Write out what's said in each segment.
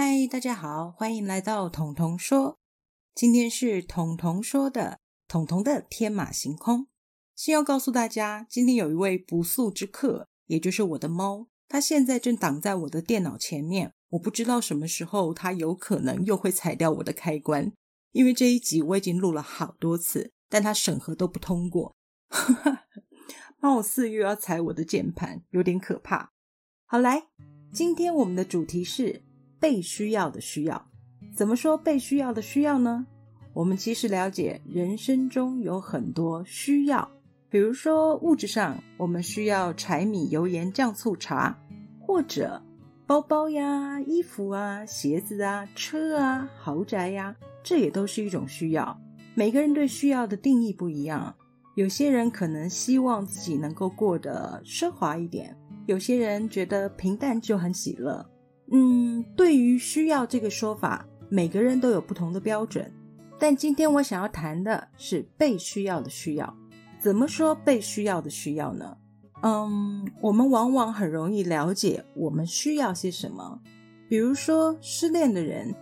嗨，大家好，欢迎来到彤彤说。今天是彤彤说的彤彤的天马行空。先要告诉大家，今天有一位不速之客，也就是我的猫，它现在正挡在我的电脑前面。我不知道什么时候它有可能又会踩掉我的开关，因为这一集我已经录了好多次，但它审核都不通过。貌似又要踩我的键盘，有点可怕。好，来，今天我们的主题是。被需要的需要，怎么说被需要的需要呢？我们其实了解人生中有很多需要，比如说物质上，我们需要柴米油盐酱醋茶，或者包包呀、衣服啊、鞋子啊、车啊、豪宅呀，这也都是一种需要。每个人对需要的定义不一样，有些人可能希望自己能够过得奢华一点，有些人觉得平淡就很喜乐。嗯，对于需要这个说法，每个人都有不同的标准。但今天我想要谈的是被需要的需要。怎么说被需要的需要呢？嗯，我们往往很容易了解我们需要些什么。比如说失恋的人，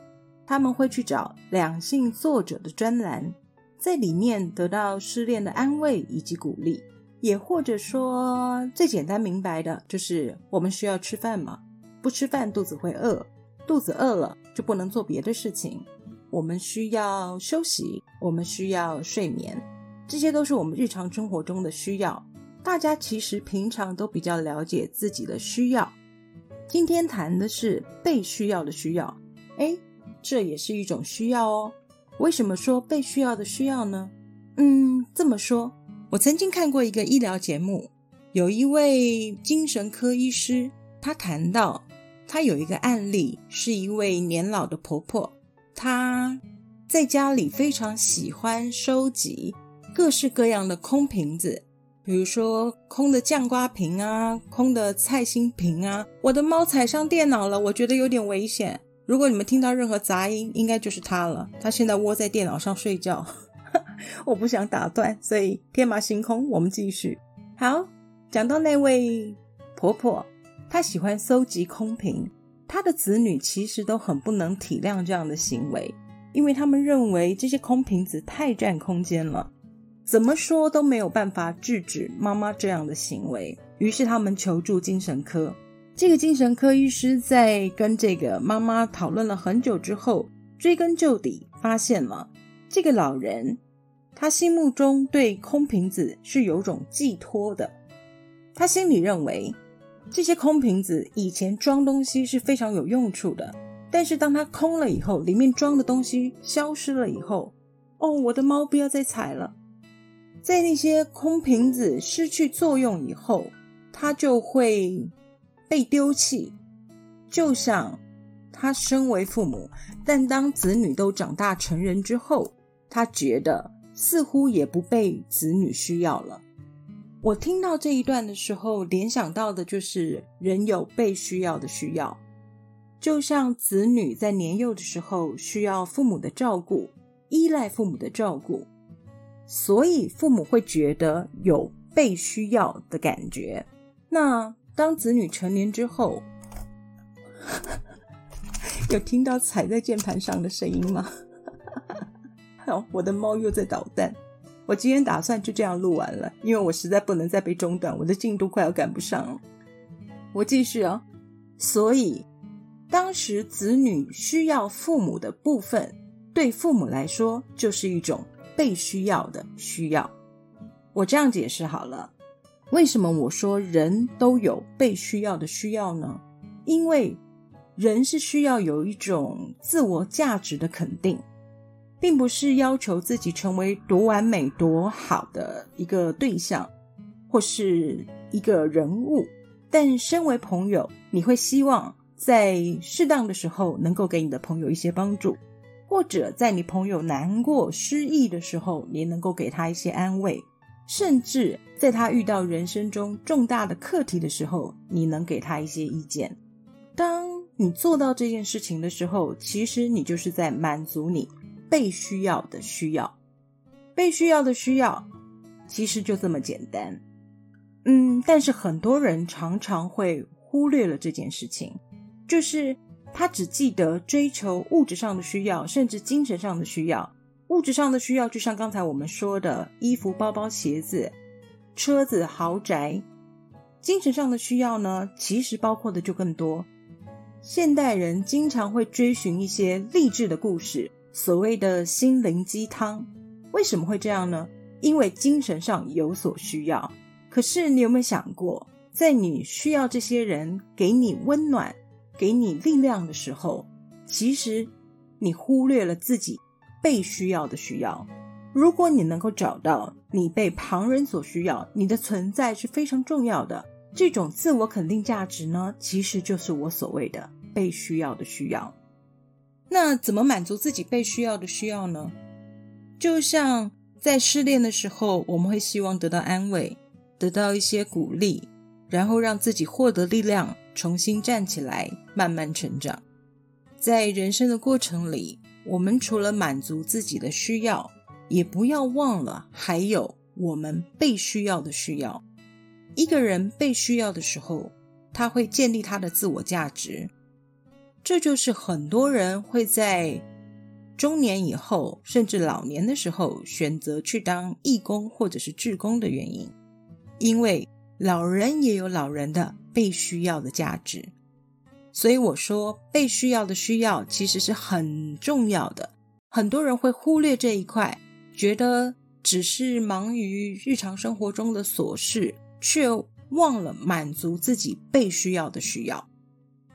他们会去找两性作者的专栏，在里面得到失恋的安慰以及鼓励。也或者说最简单明白的就是我们需要吃饭嘛。不吃饭肚子会饿，肚子饿了就不能做别的事情。我们需要休息，我们需要睡眠，这些都是我们日常生活中的需要。大家其实平常都比较了解自己的需要。今天谈的是被需要的需要，哎，这也是一种需要哦。为什么说被需要的需要呢？嗯，这么说，我曾经看过一个医疗节目，有一位精神科医师，他谈到。她有一个案例，是一位年老的婆婆，她在家里非常喜欢收集各式各样的空瓶子，比如说空的酱瓜瓶啊，空的菜心瓶啊。我的猫踩上电脑了，我觉得有点危险。如果你们听到任何杂音，应该就是它了。它现在窝在电脑上睡觉，我不想打断，所以天马行空，我们继续。好，讲到那位婆婆。他喜欢搜集空瓶，他的子女其实都很不能体谅这样的行为，因为他们认为这些空瓶子太占空间了，怎么说都没有办法制止妈妈这样的行为。于是他们求助精神科，这个精神科医师在跟这个妈妈讨论了很久之后，追根究底，发现了这个老人他心目中对空瓶子是有种寄托的，他心里认为。这些空瓶子以前装东西是非常有用处的，但是当它空了以后，里面装的东西消失了以后，哦，我的猫不要再踩了。在那些空瓶子失去作用以后，它就会被丢弃。就像他身为父母，但当子女都长大成人之后，他觉得似乎也不被子女需要了。我听到这一段的时候，联想到的就是人有被需要的需要，就像子女在年幼的时候需要父母的照顾，依赖父母的照顾，所以父母会觉得有被需要的感觉。那当子女成年之后，有听到踩在键盘上的声音吗？我的猫又在捣蛋。我今天打算就这样录完了，因为我实在不能再被中断，我的进度快要赶不上了。我继续啊，所以当时子女需要父母的部分，对父母来说就是一种被需要的需要。我这样解释好了，为什么我说人都有被需要的需要呢？因为人是需要有一种自我价值的肯定。并不是要求自己成为多完美、多好的一个对象，或是一个人物。但身为朋友，你会希望在适当的时候能够给你的朋友一些帮助，或者在你朋友难过、失意的时候，你能够给他一些安慰，甚至在他遇到人生中重大的课题的时候，你能给他一些意见。当你做到这件事情的时候，其实你就是在满足你。被需要的需要，被需要的需要，其实就这么简单。嗯，但是很多人常常会忽略了这件事情，就是他只记得追求物质上的需要，甚至精神上的需要。物质上的需要，就像刚才我们说的，衣服、包包、鞋子、车子、豪宅；精神上的需要呢，其实包括的就更多。现代人经常会追寻一些励志的故事，所谓的心灵鸡汤。为什么会这样呢？因为精神上有所需要。可是你有没有想过，在你需要这些人给你温暖？给你力量的时候，其实你忽略了自己被需要的需要。如果你能够找到你被旁人所需要，你的存在是非常重要的。这种自我肯定价值呢，其实就是我所谓的被需要的需要。那怎么满足自己被需要的需要呢？就像在失恋的时候，我们会希望得到安慰，得到一些鼓励，然后让自己获得力量。重新站起来，慢慢成长。在人生的过程里，我们除了满足自己的需要，也不要忘了还有我们被需要的需要。一个人被需要的时候，他会建立他的自我价值。这就是很多人会在中年以后，甚至老年的时候，选择去当义工或者是志工的原因，因为老人也有老人的。被需要的价值，所以我说被需要的需要其实是很重要的。很多人会忽略这一块，觉得只是忙于日常生活中的琐事，却忘了满足自己被需要的需要。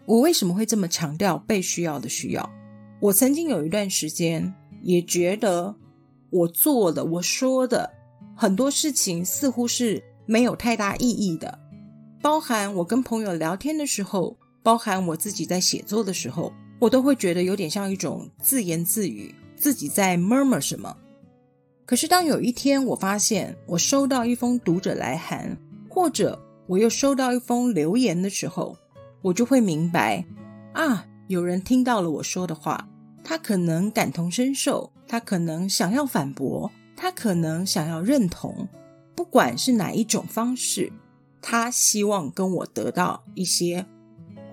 我为什么会这么强调被需要的需要？我曾经有一段时间也觉得我做的、我说的很多事情似乎是没有太大意义的。包含我跟朋友聊天的时候，包含我自己在写作的时候，我都会觉得有点像一种自言自语，自己在 murmur 什么。可是当有一天我发现我收到一封读者来函，或者我又收到一封留言的时候，我就会明白啊，有人听到了我说的话，他可能感同身受，他可能想要反驳，他可能想要认同，不管是哪一种方式。他希望跟我得到一些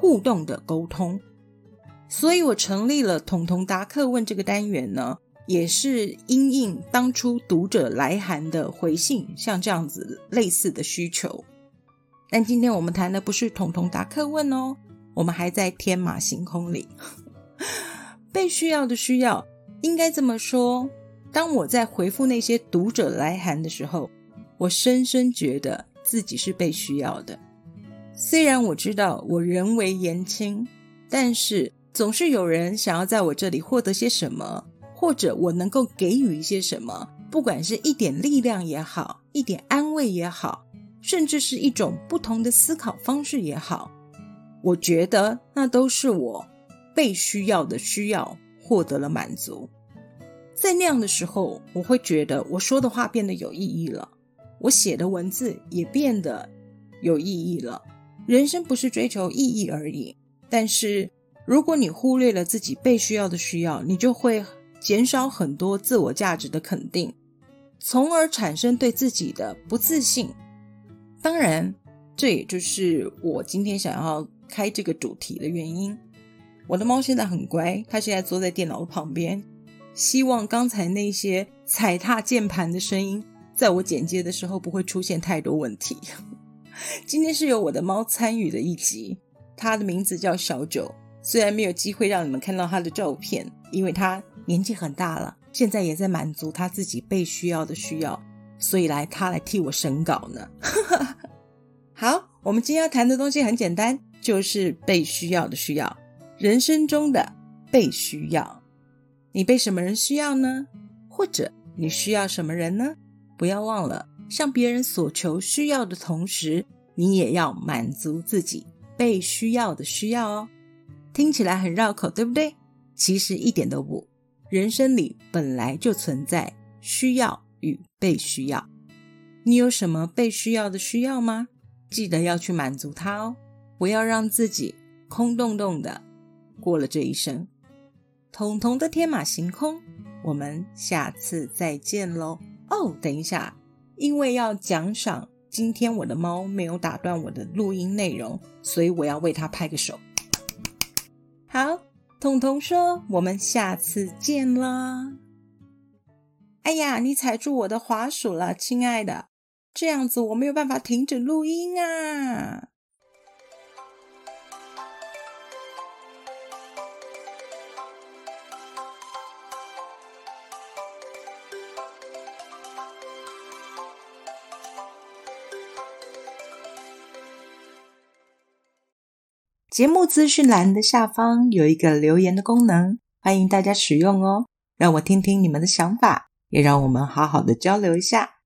互动的沟通，所以我成立了“彤彤答客问”这个单元呢，也是因应当初读者来函的回信，像这样子类似的需求。但今天我们谈的不是“彤彤答客问”哦，我们还在天马行空里。被需要的需要，应该这么说：当我在回复那些读者来函的时候，我深深觉得。自己是被需要的，虽然我知道我人为言轻，但是总是有人想要在我这里获得些什么，或者我能够给予一些什么，不管是一点力量也好，一点安慰也好，甚至是一种不同的思考方式也好，我觉得那都是我被需要的需要获得了满足。在那样的时候，我会觉得我说的话变得有意义了。我写的文字也变得有意义了。人生不是追求意义而已，但是如果你忽略了自己被需要的需要，你就会减少很多自我价值的肯定，从而产生对自己的不自信。当然，这也就是我今天想要开这个主题的原因。我的猫现在很乖，它现在坐在电脑的旁边，希望刚才那些踩踏键盘的声音。在我剪接的时候不会出现太多问题。今天是由我的猫参与的一集，它的名字叫小九。虽然没有机会让你们看到它的照片，因为它年纪很大了，现在也在满足它自己被需要的需要，所以来他来替我审稿呢。好，我们今天要谈的东西很简单，就是被需要的需要，人生中的被需要。你被什么人需要呢？或者你需要什么人呢？不要忘了，向别人索求需要的同时，你也要满足自己被需要的需要哦。听起来很绕口，对不对？其实一点都不。人生里本来就存在需要与被需要。你有什么被需要的需要吗？记得要去满足它哦，不要让自己空洞洞的过了这一生。彤彤的天马行空，我们下次再见喽。哦，等一下，因为要奖赏今天我的猫没有打断我的录音内容，所以我要为它拍个手。好，彤彤说：“我们下次见啦。”哎呀，你踩住我的滑鼠了，亲爱的，这样子我没有办法停止录音啊。节目资讯栏的下方有一个留言的功能，欢迎大家使用哦，让我听听你们的想法，也让我们好好的交流一下。